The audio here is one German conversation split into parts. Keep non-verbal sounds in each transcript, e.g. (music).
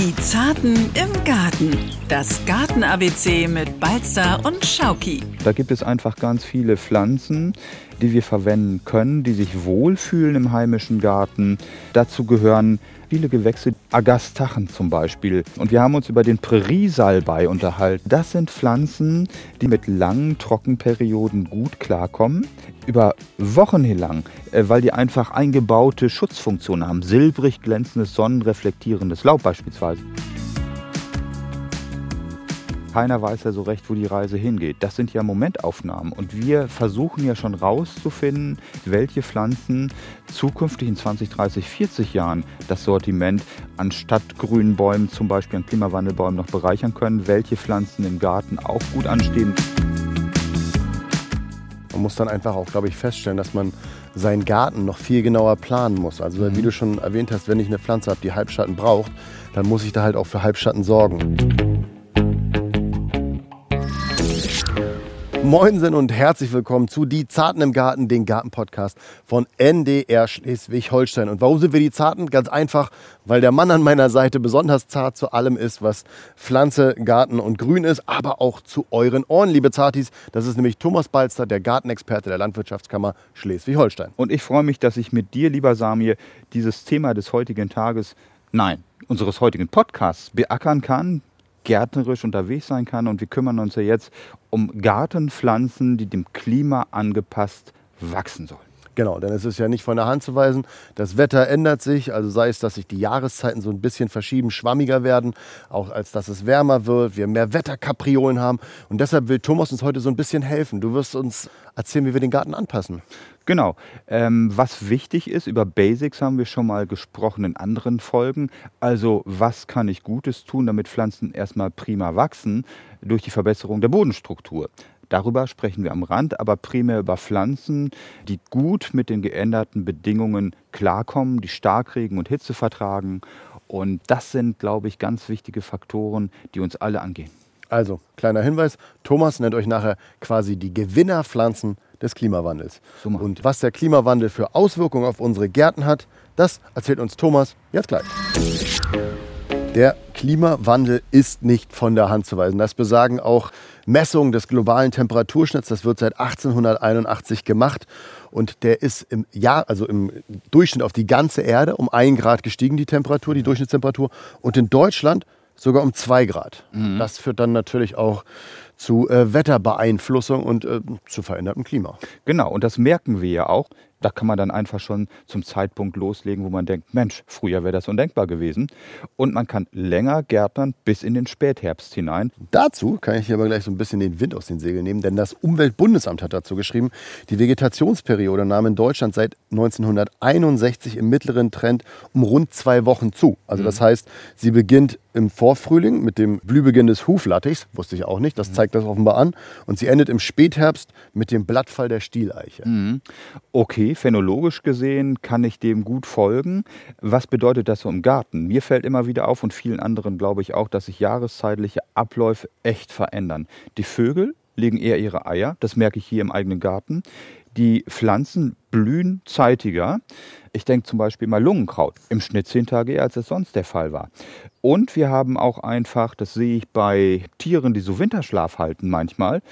Die Zarten im Garten. Das Garten-ABC mit Balzer und Schauki. Da gibt es einfach ganz viele Pflanzen, die wir verwenden können, die sich wohlfühlen im heimischen Garten. Dazu gehören viele Gewächse, Agastachen zum Beispiel. Und wir haben uns über den Präriesalbei unterhalten. Das sind Pflanzen, die mit langen Trockenperioden gut klarkommen. Über Wochen lang, äh, weil die einfach eingebaute Schutzfunktionen haben. Silbrig glänzendes, sonnenreflektierendes Laub beispielsweise. Keiner weiß ja so recht, wo die Reise hingeht. Das sind ja Momentaufnahmen. Und wir versuchen ja schon rauszufinden, welche Pflanzen zukünftig in 20, 30, 40 Jahren das Sortiment anstatt grünen Bäumen, zum Beispiel an Klimawandelbäumen, noch bereichern können. Welche Pflanzen im Garten auch gut anstehen. Man muss dann einfach auch, glaube ich, feststellen, dass man seinen Garten noch viel genauer planen muss. Also wie mhm. du schon erwähnt hast, wenn ich eine Pflanze habe, die Halbschatten braucht, dann muss ich da halt auch für Halbschatten sorgen. Moinsen und herzlich willkommen zu Die Zarten im Garten, den Gartenpodcast von NDR Schleswig-Holstein. Und warum sind wir die Zarten? Ganz einfach, weil der Mann an meiner Seite besonders zart zu allem ist, was Pflanze, Garten und Grün ist, aber auch zu euren Ohren, liebe Zartis. Das ist nämlich Thomas Balster, der Gartenexperte der Landwirtschaftskammer Schleswig-Holstein. Und ich freue mich, dass ich mit dir, lieber Samir, dieses Thema des heutigen Tages, nein, unseres heutigen Podcasts beackern kann, gärtnerisch unterwegs sein kann. Und wir kümmern uns ja jetzt um Gartenpflanzen, die dem Klima angepasst wachsen sollen. Genau, denn es ist ja nicht von der Hand zu weisen. Das Wetter ändert sich, also sei es, dass sich die Jahreszeiten so ein bisschen verschieben, schwammiger werden, auch als dass es wärmer wird, wir mehr Wetterkapriolen haben. Und deshalb will Thomas uns heute so ein bisschen helfen. Du wirst uns erzählen, wie wir den Garten anpassen. Genau. Ähm, was wichtig ist, über Basics haben wir schon mal gesprochen in anderen Folgen. Also was kann ich Gutes tun, damit Pflanzen erstmal prima wachsen durch die Verbesserung der Bodenstruktur. Darüber sprechen wir am Rand, aber primär über Pflanzen, die gut mit den geänderten Bedingungen klarkommen, die Starkregen und Hitze vertragen. Und das sind, glaube ich, ganz wichtige Faktoren, die uns alle angehen. Also, kleiner Hinweis, Thomas nennt euch nachher quasi die Gewinnerpflanzen des Klimawandels. Super. Und was der Klimawandel für Auswirkungen auf unsere Gärten hat, das erzählt uns Thomas jetzt gleich. Der Klimawandel ist nicht von der Hand zu weisen. Das besagen auch Messungen des globalen Temperaturschnitts. Das wird seit 1881 gemacht. Und der ist im Jahr, also im Durchschnitt auf die ganze Erde um ein Grad gestiegen, die Temperatur, die Durchschnittstemperatur. Und in Deutschland sogar um zwei Grad. Mhm. Das führt dann natürlich auch zu äh, Wetterbeeinflussung und äh, zu verändertem Klima. Genau, und das merken wir ja auch. Da kann man dann einfach schon zum Zeitpunkt loslegen, wo man denkt, Mensch, früher wäre das undenkbar gewesen. Und man kann länger gärtnern bis in den Spätherbst hinein. Dazu kann ich hier aber gleich so ein bisschen den Wind aus den Segeln nehmen, denn das Umweltbundesamt hat dazu geschrieben, die Vegetationsperiode nahm in Deutschland seit 1961 im mittleren Trend um rund zwei Wochen zu. Also das mhm. heißt, sie beginnt im Vorfrühling mit dem Blühbeginn des Huflattichs, wusste ich auch nicht, das mhm. zeigt das offenbar an. Und sie endet im Spätherbst mit dem Blattfall der Stieleiche. Mhm. Okay, phänologisch gesehen kann ich dem gut folgen. Was bedeutet das so im Garten? Mir fällt immer wieder auf und vielen anderen glaube ich auch, dass sich jahreszeitliche Abläufe echt verändern. Die Vögel legen eher ihre Eier, das merke ich hier im eigenen Garten. Die Pflanzen blühen zeitiger. Ich denke zum Beispiel mal Lungenkraut im Schnitt zehn Tage eher, als es sonst der Fall war. Und wir haben auch einfach, das sehe ich bei Tieren, die so Winterschlaf halten manchmal,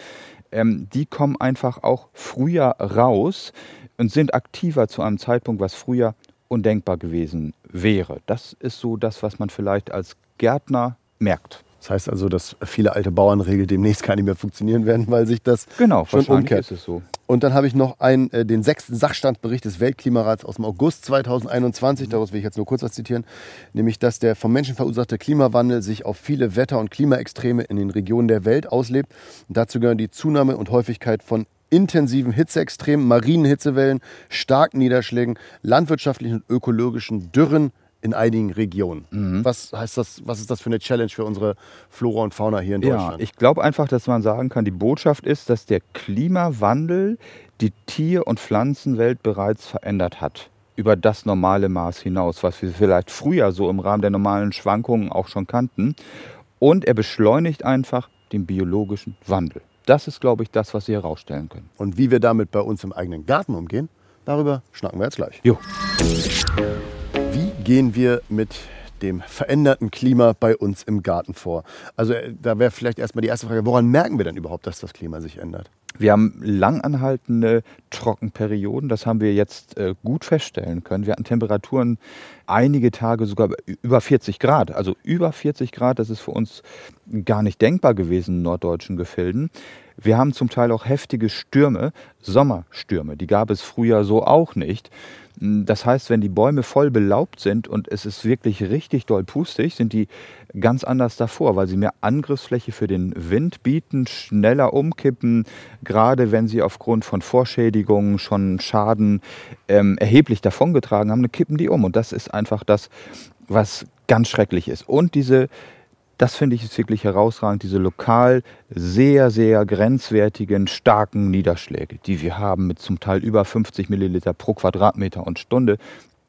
ähm, die kommen einfach auch früher raus und sind aktiver zu einem Zeitpunkt, was früher undenkbar gewesen wäre. Das ist so das, was man vielleicht als Gärtner merkt. Das heißt also, dass viele alte Bauernregeln demnächst gar nicht mehr funktionieren werden, weil sich das genau, schon umkehrt. Ist es so. Und dann habe ich noch einen, äh, den sechsten Sachstandsbericht des Weltklimarats aus dem August 2021, daraus will ich jetzt nur kurz was zitieren, nämlich dass der vom Menschen verursachte Klimawandel sich auf viele Wetter- und Klimaextreme in den Regionen der Welt auslebt. Und dazu gehören die Zunahme und Häufigkeit von intensiven Hitzeextremen, marinen Hitzewellen, starken Niederschlägen, landwirtschaftlichen und ökologischen Dürren in einigen Regionen. Mhm. Was heißt das, was ist das für eine Challenge für unsere Flora und Fauna hier in Deutschland? Ja, ich glaube einfach, dass man sagen kann, die Botschaft ist, dass der Klimawandel die Tier- und Pflanzenwelt bereits verändert hat. Über das normale Maß hinaus, was wir vielleicht früher so im Rahmen der normalen Schwankungen auch schon kannten. Und er beschleunigt einfach den biologischen Wandel. Das ist, glaube ich, das, was Sie herausstellen können. Und wie wir damit bei uns im eigenen Garten umgehen, darüber schnacken wir jetzt gleich. Jo. Wie gehen wir mit dem veränderten Klima bei uns im Garten vor? Also äh, da wäre vielleicht erstmal die erste Frage, woran merken wir denn überhaupt, dass das Klima sich ändert? Wir haben langanhaltende Trockenperioden, das haben wir jetzt äh, gut feststellen können. Wir hatten Temperaturen einige Tage sogar über 40 Grad, also über 40 Grad, das ist für uns gar nicht denkbar gewesen in norddeutschen Gefilden. Wir haben zum Teil auch heftige Stürme, Sommerstürme, die gab es früher so auch nicht. Das heißt, wenn die Bäume voll belaubt sind und es ist wirklich richtig doll pustig, sind die ganz anders davor, weil sie mehr Angriffsfläche für den Wind bieten, schneller umkippen, gerade wenn sie aufgrund von Vorschädigungen schon Schaden ähm, erheblich davongetragen haben, dann kippen die um. Und das ist einfach das, was ganz schrecklich ist. Und diese das finde ich ist wirklich herausragend, diese lokal sehr, sehr grenzwertigen, starken Niederschläge, die wir haben mit zum Teil über 50 Milliliter pro Quadratmeter und Stunde.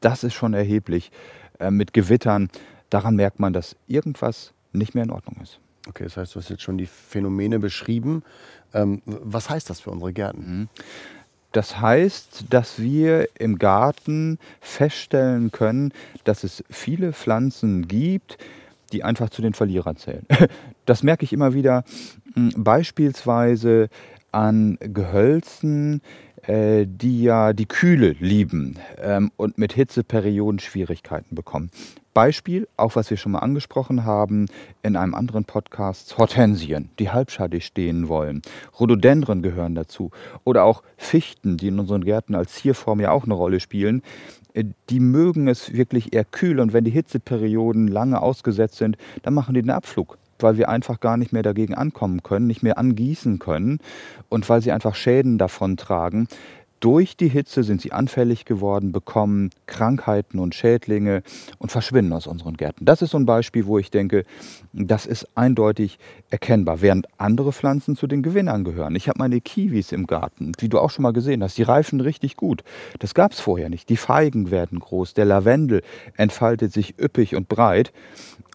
Das ist schon erheblich. Äh, mit Gewittern, daran merkt man, dass irgendwas nicht mehr in Ordnung ist. Okay, das heißt, du hast jetzt schon die Phänomene beschrieben. Ähm, was heißt das für unsere Gärten? Mhm. Das heißt, dass wir im Garten feststellen können, dass es viele Pflanzen gibt, die einfach zu den Verlierern zählen. (laughs) Das merke ich immer wieder hm, beispielsweise an Gehölzen, äh, die ja die Kühle lieben ähm, und mit Hitzeperioden Schwierigkeiten bekommen. Beispiel, auch was wir schon mal angesprochen haben in einem anderen Podcast, Hortensien, die halbschadig stehen wollen. Rhododendren gehören dazu. Oder auch Fichten, die in unseren Gärten als Zierform ja auch eine Rolle spielen. Äh, die mögen es wirklich eher kühl und wenn die Hitzeperioden lange ausgesetzt sind, dann machen die den Abflug weil wir einfach gar nicht mehr dagegen ankommen können, nicht mehr angießen können und weil sie einfach Schäden davon tragen. Durch die Hitze sind sie anfällig geworden, bekommen Krankheiten und Schädlinge und verschwinden aus unseren Gärten. Das ist so ein Beispiel, wo ich denke, das ist eindeutig erkennbar, während andere Pflanzen zu den Gewinnern gehören. Ich habe meine Kiwis im Garten, wie du auch schon mal gesehen hast, die reifen richtig gut. Das gab es vorher nicht. Die Feigen werden groß, der Lavendel entfaltet sich üppig und breit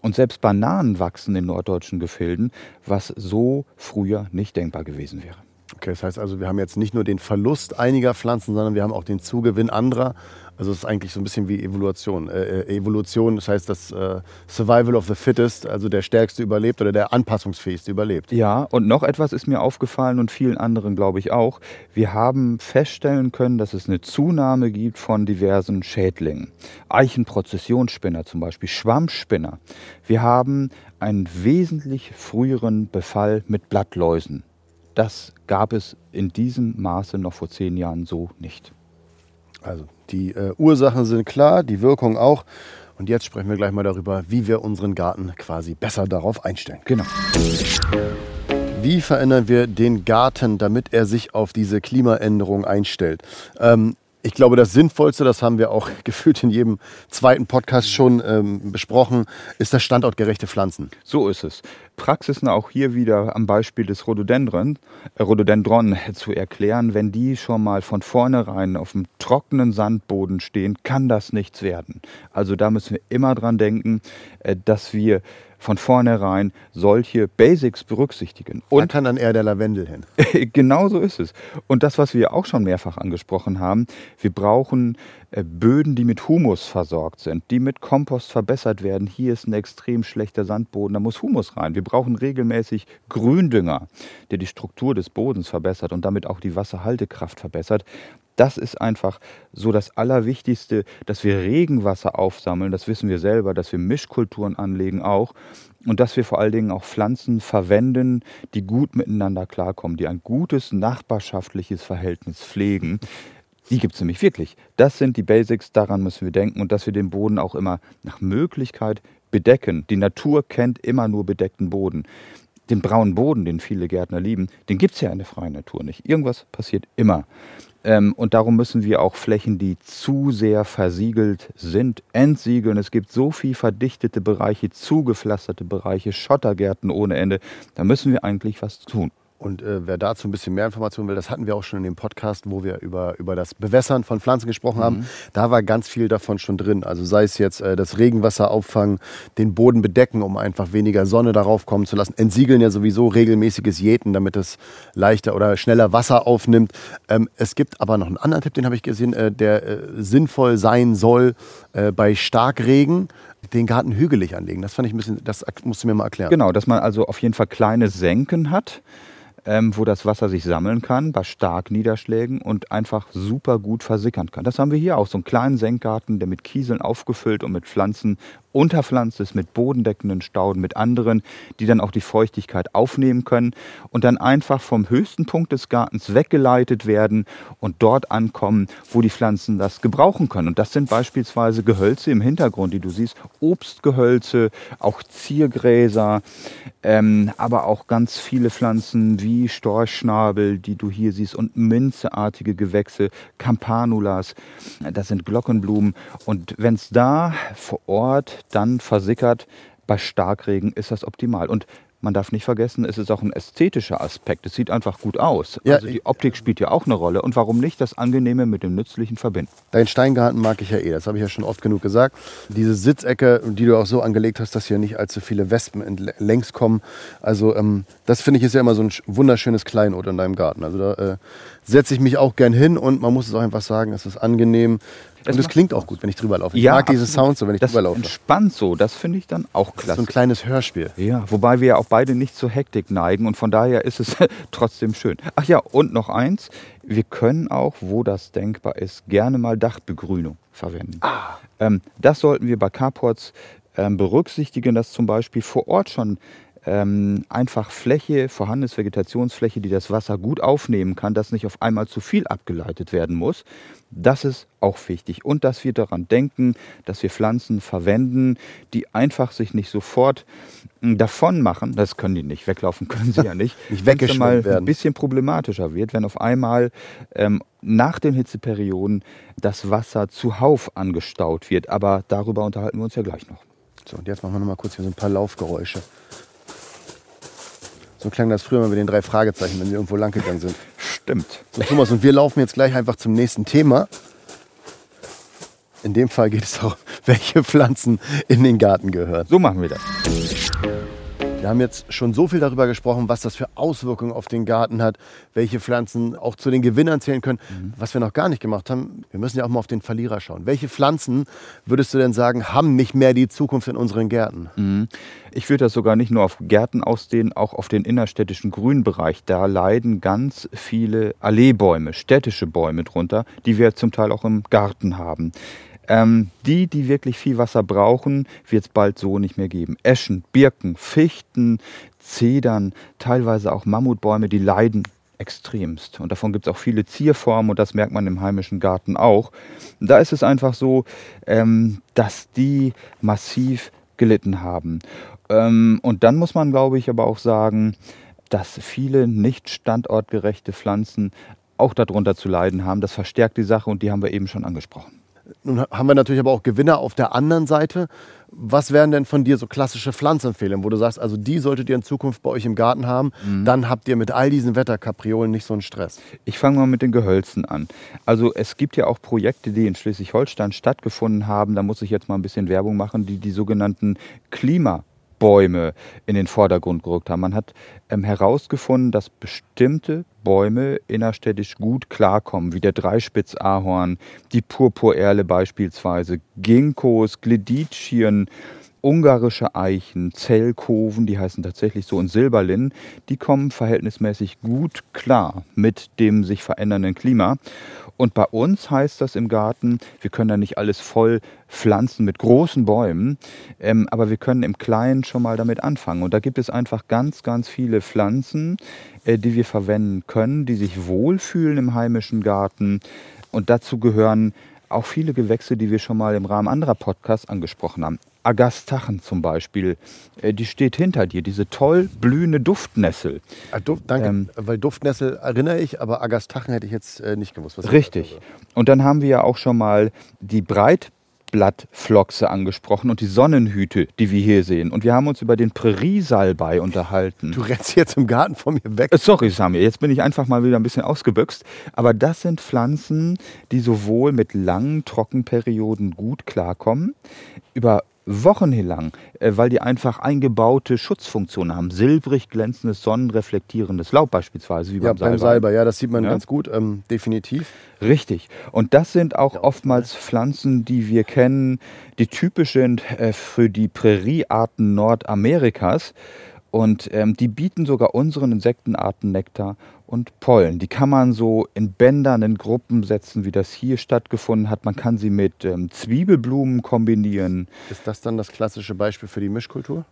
und selbst Bananen wachsen in norddeutschen Gefilden, was so früher nicht denkbar gewesen wäre. Okay, das heißt also, wir haben jetzt nicht nur den Verlust einiger Pflanzen, sondern wir haben auch den Zugewinn anderer. Also es ist eigentlich so ein bisschen wie Evolution. Äh, äh, Evolution, das heißt das äh, Survival of the Fittest, also der Stärkste überlebt oder der Anpassungsfähigste überlebt. Ja, und noch etwas ist mir aufgefallen und vielen anderen glaube ich auch. Wir haben feststellen können, dass es eine Zunahme gibt von diversen Schädlingen. Eichenprozessionsspinner zum Beispiel, Schwammspinner. Wir haben einen wesentlich früheren Befall mit Blattläusen. Das gab es in diesem Maße noch vor zehn Jahren so nicht. Also die äh, Ursachen sind klar, die Wirkung auch. Und jetzt sprechen wir gleich mal darüber, wie wir unseren Garten quasi besser darauf einstellen. Genau. Wie verändern wir den Garten, damit er sich auf diese Klimaänderung einstellt? Ähm, ich glaube, das Sinnvollste, das haben wir auch (laughs) gefühlt in jedem zweiten Podcast schon ähm, besprochen, ist das standortgerechte Pflanzen. So ist es. Praxisen auch hier wieder am Beispiel des Rhododendron, äh, Rhododendron zu erklären. Wenn die schon mal von vornherein auf dem trockenen Sandboden stehen, kann das nichts werden. Also da müssen wir immer dran denken, äh, dass wir von vornherein solche Basics berücksichtigen. Und da kann dann eher der Lavendel hin. (laughs) genau so ist es. Und das, was wir auch schon mehrfach angesprochen haben, wir brauchen äh, Böden, die mit Humus versorgt sind, die mit Kompost verbessert werden. Hier ist ein extrem schlechter Sandboden, da muss Humus rein. Wir brauchen regelmäßig Gründünger, der die Struktur des Bodens verbessert und damit auch die Wasserhaltekraft verbessert. Das ist einfach so das Allerwichtigste, dass wir Regenwasser aufsammeln, das wissen wir selber, dass wir Mischkulturen anlegen auch und dass wir vor allen Dingen auch Pflanzen verwenden, die gut miteinander klarkommen, die ein gutes nachbarschaftliches Verhältnis pflegen. Die gibt es nämlich wirklich. Das sind die Basics, daran müssen wir denken und dass wir den Boden auch immer nach Möglichkeit bedecken. Die Natur kennt immer nur bedeckten Boden. Den braunen Boden, den viele Gärtner lieben, den gibt es ja in der freien Natur nicht. Irgendwas passiert immer. Ähm, und darum müssen wir auch Flächen, die zu sehr versiegelt sind, entsiegeln. Es gibt so viel verdichtete Bereiche, zugepflasterte Bereiche, Schottergärten ohne Ende. Da müssen wir eigentlich was tun. Und äh, wer dazu ein bisschen mehr Informationen will, das hatten wir auch schon in dem Podcast, wo wir über, über das Bewässern von Pflanzen gesprochen haben. Mhm. Da war ganz viel davon schon drin. Also sei es jetzt äh, das Regenwasser auffangen, den Boden bedecken, um einfach weniger Sonne darauf kommen zu lassen. Entsiegeln ja sowieso regelmäßiges Jäten, damit es leichter oder schneller Wasser aufnimmt. Ähm, es gibt aber noch einen anderen Tipp, den habe ich gesehen, äh, der äh, sinnvoll sein soll äh, bei Starkregen den Garten hügelig anlegen. Das fand ich ein bisschen, das musst du mir mal erklären. Genau, dass man also auf jeden Fall kleine Senken hat ähm, wo das Wasser sich sammeln kann bei stark Niederschlägen und einfach super gut versickern kann. Das haben wir hier auch, so einen kleinen Senkgarten, der mit Kieseln aufgefüllt und mit Pflanzen unterpflanzt ist, mit bodendeckenden Stauden, mit anderen, die dann auch die Feuchtigkeit aufnehmen können und dann einfach vom höchsten Punkt des Gartens weggeleitet werden und dort ankommen, wo die Pflanzen das gebrauchen können. Und das sind beispielsweise Gehölze im Hintergrund, die du siehst, Obstgehölze, auch Ziergräser, ähm, aber auch ganz viele Pflanzen wie wie Storchschnabel, die du hier siehst, und minzeartige Gewächse, Campanulas, das sind Glockenblumen. Und wenn es da vor Ort dann versickert, bei Starkregen ist das optimal. Und man darf nicht vergessen, es ist auch ein ästhetischer Aspekt. Es sieht einfach gut aus. Ja, also die Optik spielt ja auch eine Rolle. Und warum nicht das Angenehme mit dem Nützlichen verbinden? Dein Steingarten mag ich ja eh, das habe ich ja schon oft genug gesagt. Diese Sitzecke, die du auch so angelegt hast, dass hier nicht allzu viele Wespen längs kommen. Also ähm, das finde ich ist ja immer so ein wunderschönes Kleinod in deinem Garten. Also da äh, setze ich mich auch gern hin und man muss es auch einfach sagen, es ist angenehm. Das und es klingt auch gut, wenn ich drüber laufe. Ich ja, mag diese Sounds so, wenn ich das drüber laufe. entspannt so, das finde ich dann auch klasse. so ein kleines Hörspiel. Ja, wobei wir ja auch beide nicht zur Hektik neigen und von daher ist es (laughs) trotzdem schön. Ach ja, und noch eins, wir können auch, wo das denkbar ist, gerne mal Dachbegrünung verwenden. Ah. Ähm, das sollten wir bei Carports ähm, berücksichtigen, dass zum Beispiel vor Ort schon ähm, einfach Fläche, vorhandenes Vegetationsfläche, die das Wasser gut aufnehmen kann, dass nicht auf einmal zu viel abgeleitet werden muss. Das ist auch wichtig. Und dass wir daran denken, dass wir Pflanzen verwenden, die einfach sich nicht sofort hm, davon machen. Das können die nicht. Weglaufen können sie ja (laughs) nicht. nicht weggeschwemmt mal werden. ein bisschen problematischer wird, wenn auf einmal ähm, nach den Hitzeperioden das Wasser zuhauf angestaut wird. Aber darüber unterhalten wir uns ja gleich noch. So, und jetzt machen wir noch mal kurz hier so ein paar Laufgeräusche. So klang das früher mal mit den drei Fragezeichen, wenn wir irgendwo lang gegangen sind. Stimmt. So, Thomas, und wir laufen jetzt gleich einfach zum nächsten Thema. In dem Fall geht es auch, (laughs) welche Pflanzen in den Garten gehören. So machen wir das. Wir haben jetzt schon so viel darüber gesprochen, was das für Auswirkungen auf den Garten hat, welche Pflanzen auch zu den Gewinnern zählen können. Mhm. Was wir noch gar nicht gemacht haben, wir müssen ja auch mal auf den Verlierer schauen. Welche Pflanzen würdest du denn sagen, haben nicht mehr die Zukunft in unseren Gärten? Mhm. Ich würde das sogar nicht nur auf Gärten ausdehnen, auch auf den innerstädtischen Grünbereich. Da leiden ganz viele Alleebäume, städtische Bäume drunter, die wir zum Teil auch im Garten haben. Ähm, die, die wirklich viel Wasser brauchen, wird es bald so nicht mehr geben. Eschen, Birken, Fichten, Zedern, teilweise auch Mammutbäume, die leiden extremst. Und davon gibt es auch viele Zierformen und das merkt man im heimischen Garten auch. Da ist es einfach so, ähm, dass die massiv gelitten haben. Ähm, und dann muss man, glaube ich, aber auch sagen, dass viele nicht standortgerechte Pflanzen auch darunter zu leiden haben. Das verstärkt die Sache und die haben wir eben schon angesprochen. Nun haben wir natürlich aber auch Gewinner auf der anderen Seite. Was wären denn von dir so klassische Pflanzenempfehlungen, wo du sagst, also die solltet ihr in Zukunft bei euch im Garten haben, mhm. dann habt ihr mit all diesen Wetterkapriolen nicht so einen Stress? Ich fange mal mit den Gehölzen an. Also es gibt ja auch Projekte, die in Schleswig-Holstein stattgefunden haben, da muss ich jetzt mal ein bisschen Werbung machen, die die sogenannten Klima Bäume in den Vordergrund gerückt haben. Man hat ähm, herausgefunden, dass bestimmte Bäume innerstädtisch gut klarkommen, wie der Dreispitz-Ahorn, die Purpurerle beispielsweise, Ginkgos, Gleditschien, ungarische Eichen, Zellkoven, die heißen tatsächlich so, und Silberlin, die kommen verhältnismäßig gut klar mit dem sich verändernden Klima. Und bei uns heißt das im Garten, wir können da nicht alles voll pflanzen mit großen Bäumen, ähm, aber wir können im Kleinen schon mal damit anfangen. Und da gibt es einfach ganz, ganz viele Pflanzen, äh, die wir verwenden können, die sich wohlfühlen im heimischen Garten. Und dazu gehören auch viele Gewächse, die wir schon mal im Rahmen anderer Podcasts angesprochen haben. Agastachen zum Beispiel, äh, die steht hinter dir, diese toll blühende Duftnessel. Ah, Duft, danke, ähm, weil Duftnessel erinnere ich, aber Agastachen hätte ich jetzt äh, nicht gewusst. richtig. Und dann haben wir ja auch schon mal die breit Blattflochse angesprochen und die Sonnenhüte, die wir hier sehen. Und wir haben uns über den Präriesalbei unterhalten. Du rennst jetzt im Garten von mir weg. Äh, sorry, Samir, jetzt bin ich einfach mal wieder ein bisschen ausgebüxt. Aber das sind Pflanzen, die sowohl mit langen Trockenperioden gut klarkommen, über Wochen lang, äh, weil die einfach eingebaute Schutzfunktionen haben. Silbrig glänzendes, sonnenreflektierendes Laub beispielsweise, wie beim ja, Salbei. Salbei. Ja, das sieht man ja? ganz gut, ähm, definitiv. Richtig. Und das sind auch ja, oftmals? Pflanzen, die wir kennen, die typisch sind äh, für die Präriearten Nordamerikas. Und ähm, die bieten sogar unseren Insektenarten Nektar und Pollen. Die kann man so in Bändern, in Gruppen setzen, wie das hier stattgefunden hat. Man kann sie mit ähm, Zwiebelblumen kombinieren. Ist das dann das klassische Beispiel für die Mischkultur?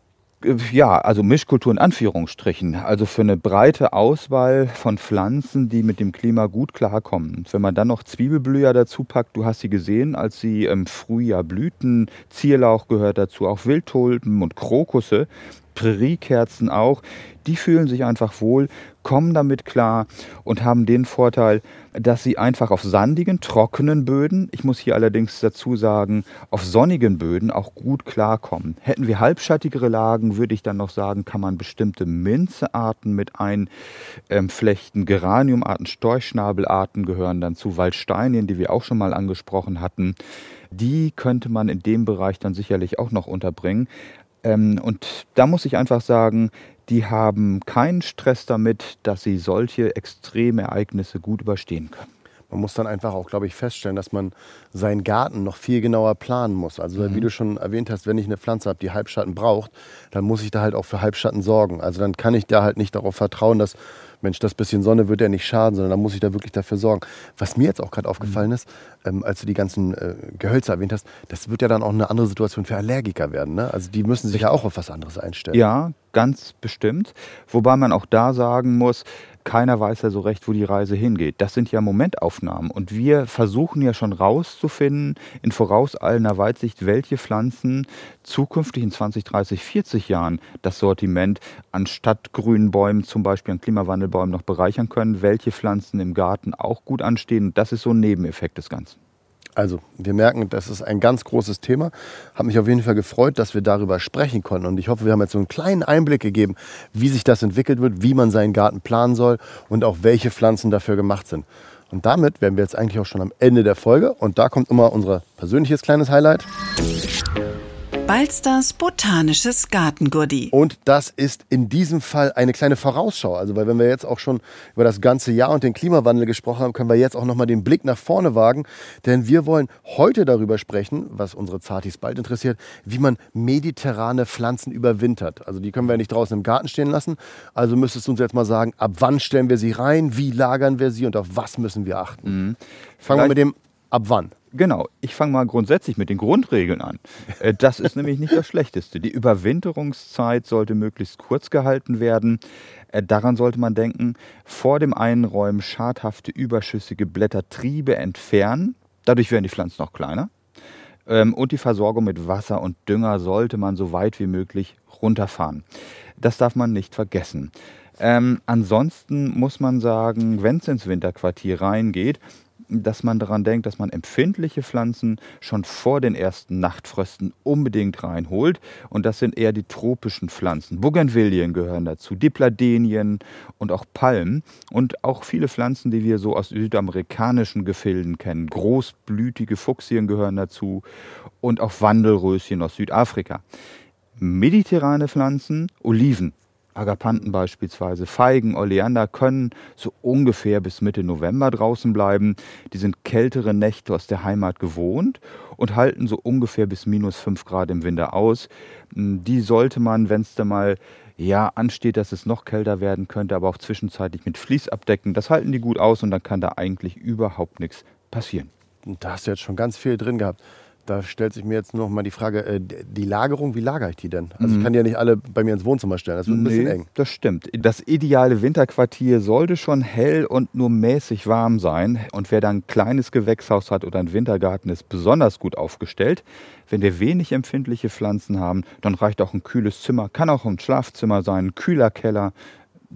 Äh, ja, also Mischkultur in Anführungsstrichen. Also für eine breite Auswahl von Pflanzen, die mit dem Klima gut klarkommen. Wenn man dann noch Zwiebelblüher dazu packt, du hast sie gesehen, als sie im Frühjahr blühten. Zierlauch gehört dazu, auch Wildtulpen und Krokusse. Präriekerzen auch, die fühlen sich einfach wohl, kommen damit klar und haben den Vorteil, dass sie einfach auf sandigen, trockenen Böden, ich muss hier allerdings dazu sagen, auf sonnigen Böden auch gut klarkommen. Hätten wir halbschattigere Lagen, würde ich dann noch sagen, kann man bestimmte Minzearten mit einflechten. Geraniumarten, Storchschnabelarten gehören dann zu Waldsteinien, die wir auch schon mal angesprochen hatten. Die könnte man in dem Bereich dann sicherlich auch noch unterbringen. Ähm, und da muss ich einfach sagen, die haben keinen Stress damit, dass sie solche Extremereignisse gut überstehen können. Man muss dann einfach auch, glaube ich, feststellen, dass man seinen Garten noch viel genauer planen muss. Also mhm. wie du schon erwähnt hast, wenn ich eine Pflanze habe, die Halbschatten braucht, dann muss ich da halt auch für Halbschatten sorgen. Also dann kann ich da halt nicht darauf vertrauen, dass Mensch, das bisschen Sonne wird ja nicht schaden, sondern da muss ich da wirklich dafür sorgen. Was mir jetzt auch gerade aufgefallen mhm. ist, ähm, als du die ganzen äh, Gehölze erwähnt hast, das wird ja dann auch eine andere Situation für Allergiker werden. Ne? Also die müssen sich ja auch auf was anderes einstellen. Ja, ganz bestimmt. Wobei man auch da sagen muss, keiner weiß ja so recht, wo die Reise hingeht. Das sind ja Momentaufnahmen. Und wir versuchen ja schon rauszufinden, in vorauseilender Weitsicht, welche Pflanzen zukünftig in 20, 30, 40 Jahren das Sortiment anstatt grünen Bäumen, zum Beispiel an Klimawandelbäumen, noch bereichern können, welche Pflanzen im Garten auch gut anstehen. Das ist so ein Nebeneffekt des Ganzen. Also, wir merken, das ist ein ganz großes Thema. Hat mich auf jeden Fall gefreut, dass wir darüber sprechen konnten. Und ich hoffe, wir haben jetzt so einen kleinen Einblick gegeben, wie sich das entwickelt wird, wie man seinen Garten planen soll und auch welche Pflanzen dafür gemacht sind. Und damit wären wir jetzt eigentlich auch schon am Ende der Folge. Und da kommt immer unser persönliches kleines Highlight. Balsters botanisches Gartengurdi. Und das ist in diesem Fall eine kleine Vorausschau. Also, weil wenn wir jetzt auch schon über das ganze Jahr und den Klimawandel gesprochen haben, können wir jetzt auch nochmal den Blick nach vorne wagen. Denn wir wollen heute darüber sprechen, was unsere Zartis bald interessiert, wie man mediterrane Pflanzen überwintert. Also, die können wir ja nicht draußen im Garten stehen lassen. Also müsstest du uns jetzt mal sagen, ab wann stellen wir sie rein, wie lagern wir sie und auf was müssen wir achten. Mhm. Fangen wir mit dem ab wann. Genau, ich fange mal grundsätzlich mit den Grundregeln an. Äh, das ist nämlich nicht das Schlechteste. Die Überwinterungszeit sollte möglichst kurz gehalten werden. Äh, daran sollte man denken, vor dem Einräumen schadhafte, überschüssige Blättertriebe entfernen. Dadurch werden die Pflanzen noch kleiner. Ähm, und die Versorgung mit Wasser und Dünger sollte man so weit wie möglich runterfahren. Das darf man nicht vergessen. Ähm, ansonsten muss man sagen, wenn es ins Winterquartier reingeht, dass man daran denkt, dass man empfindliche Pflanzen schon vor den ersten Nachtfrösten unbedingt reinholt. Und das sind eher die tropischen Pflanzen. Bougainvillen gehören dazu, Dipladenien und auch Palmen. Und auch viele Pflanzen, die wir so aus südamerikanischen Gefilden kennen. Großblütige Fuchsien gehören dazu und auch Wandelröschen aus Südafrika. Mediterrane Pflanzen, Oliven, Agapanten beispielsweise, Feigen, Oleander können so ungefähr bis Mitte November draußen bleiben. Die sind kältere Nächte aus der Heimat gewohnt und halten so ungefähr bis minus 5 Grad im Winter aus. Hm, die sollte man, wenn es da mal ja, ansteht, dass es noch kälter werden könnte, aber auch zwischenzeitlich mit Vlies abdecken. Das halten die gut aus und dann kann da eigentlich überhaupt nichts passieren. Da hast du jetzt schon ganz viel drin gehabt. Da stellt sich mir jetzt noch mal die Frage, äh, die Lagerung, wie lagere ich die denn? Also mhm. ich kann die ja nicht alle bei mir ins Wohnzimmer stellen, das wird ein nee, bisschen eng. Das stimmt. Das ideale Winterquartier sollte schon hell und nur mäßig warm sein. Und wer dann ein kleines Gewächshaus hat oder einen Wintergarten, ist besonders gut aufgestellt. Wenn wir wenig empfindliche Pflanzen haben, dann reicht auch ein kühles Zimmer, kann auch ein Schlafzimmer sein, ein kühler Keller,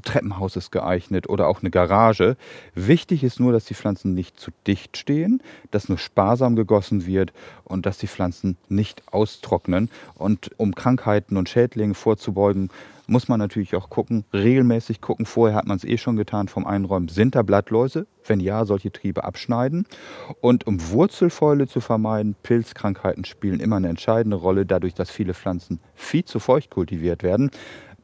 Treppenhaus ist geeignet oder auch eine Garage. Wichtig ist nur, dass die Pflanzen nicht zu dicht stehen, dass nur sparsam gegossen wird und dass die Pflanzen nicht austrocknen. Und um Krankheiten und Schädlingen vorzubeugen, muss man natürlich auch gucken, regelmäßig gucken. Vorher hat man es eh schon getan vom Einräumen. Sind da Blattläuse? Wenn ja, solche Triebe abschneiden. Und um Wurzelfäule zu vermeiden, Pilzkrankheiten spielen immer eine entscheidende Rolle, dadurch, dass viele Pflanzen viel zu feucht kultiviert werden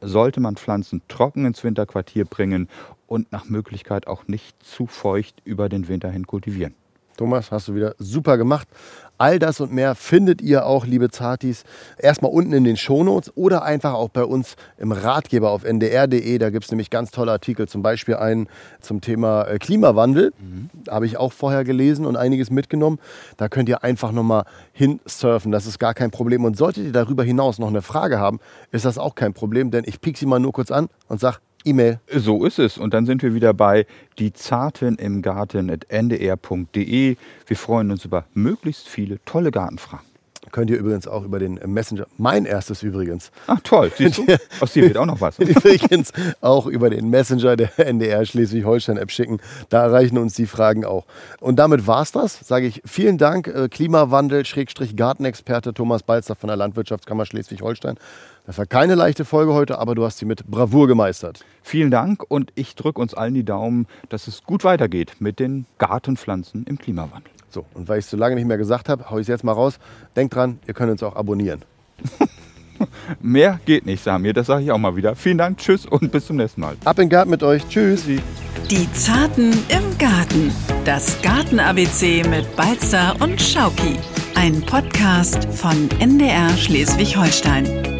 sollte man Pflanzen trocken ins Winterquartier bringen und nach Möglichkeit auch nicht zu feucht über den Winter hin kultivieren. Thomas, hast du wieder super gemacht. All das und mehr findet ihr auch, liebe Zartis, erstmal unten in den Shownotes oder einfach auch bei uns im Ratgeber auf ndr.de. Da gibt es nämlich ganz tolle Artikel, zum Beispiel einen zum Thema äh, Klimawandel. Mhm. Habe ich auch vorher gelesen und einiges mitgenommen. Da könnt ihr einfach nochmal hinsurfen, das ist gar kein Problem. Und solltet ihr darüber hinaus noch eine Frage haben, ist das auch kein Problem, denn ich piek sie mal nur kurz an und sage, E-Mail. So ist es. Und dann sind wir wieder bei die Zarten im Garten at ndr.de. Wir freuen uns über möglichst viele tolle Gartenfragen. Könnt ihr übrigens auch über den Messenger, mein erstes übrigens. Ach toll, siehst du? (laughs) Aus dir wird auch noch was. (laughs) übrigens auch über den Messenger der NDR Schleswig-Holstein-App schicken. Da erreichen uns die Fragen auch. Und damit war's das. Sage ich vielen Dank, äh, Klimawandel, Schrägstrich Gartenexperte Thomas Balzer von der Landwirtschaftskammer Schleswig-Holstein. Das war keine leichte Folge heute, aber du hast sie mit Bravour gemeistert. Vielen Dank und ich drücke uns allen die Daumen, dass es gut weitergeht mit den Gartenpflanzen im Klimawandel. So, und weil ich es so lange nicht mehr gesagt habe, haue ich es jetzt mal raus. Denkt dran, ihr könnt uns auch abonnieren. (laughs) mehr geht nicht, Samir, das sage ich auch mal wieder. Vielen Dank, tschüss und bis zum nächsten Mal. Ab in den Garten mit euch, tschüss. Die Zarten im Garten. Das Garten-ABC mit Balzer und Schauki. Ein Podcast von NDR Schleswig-Holstein.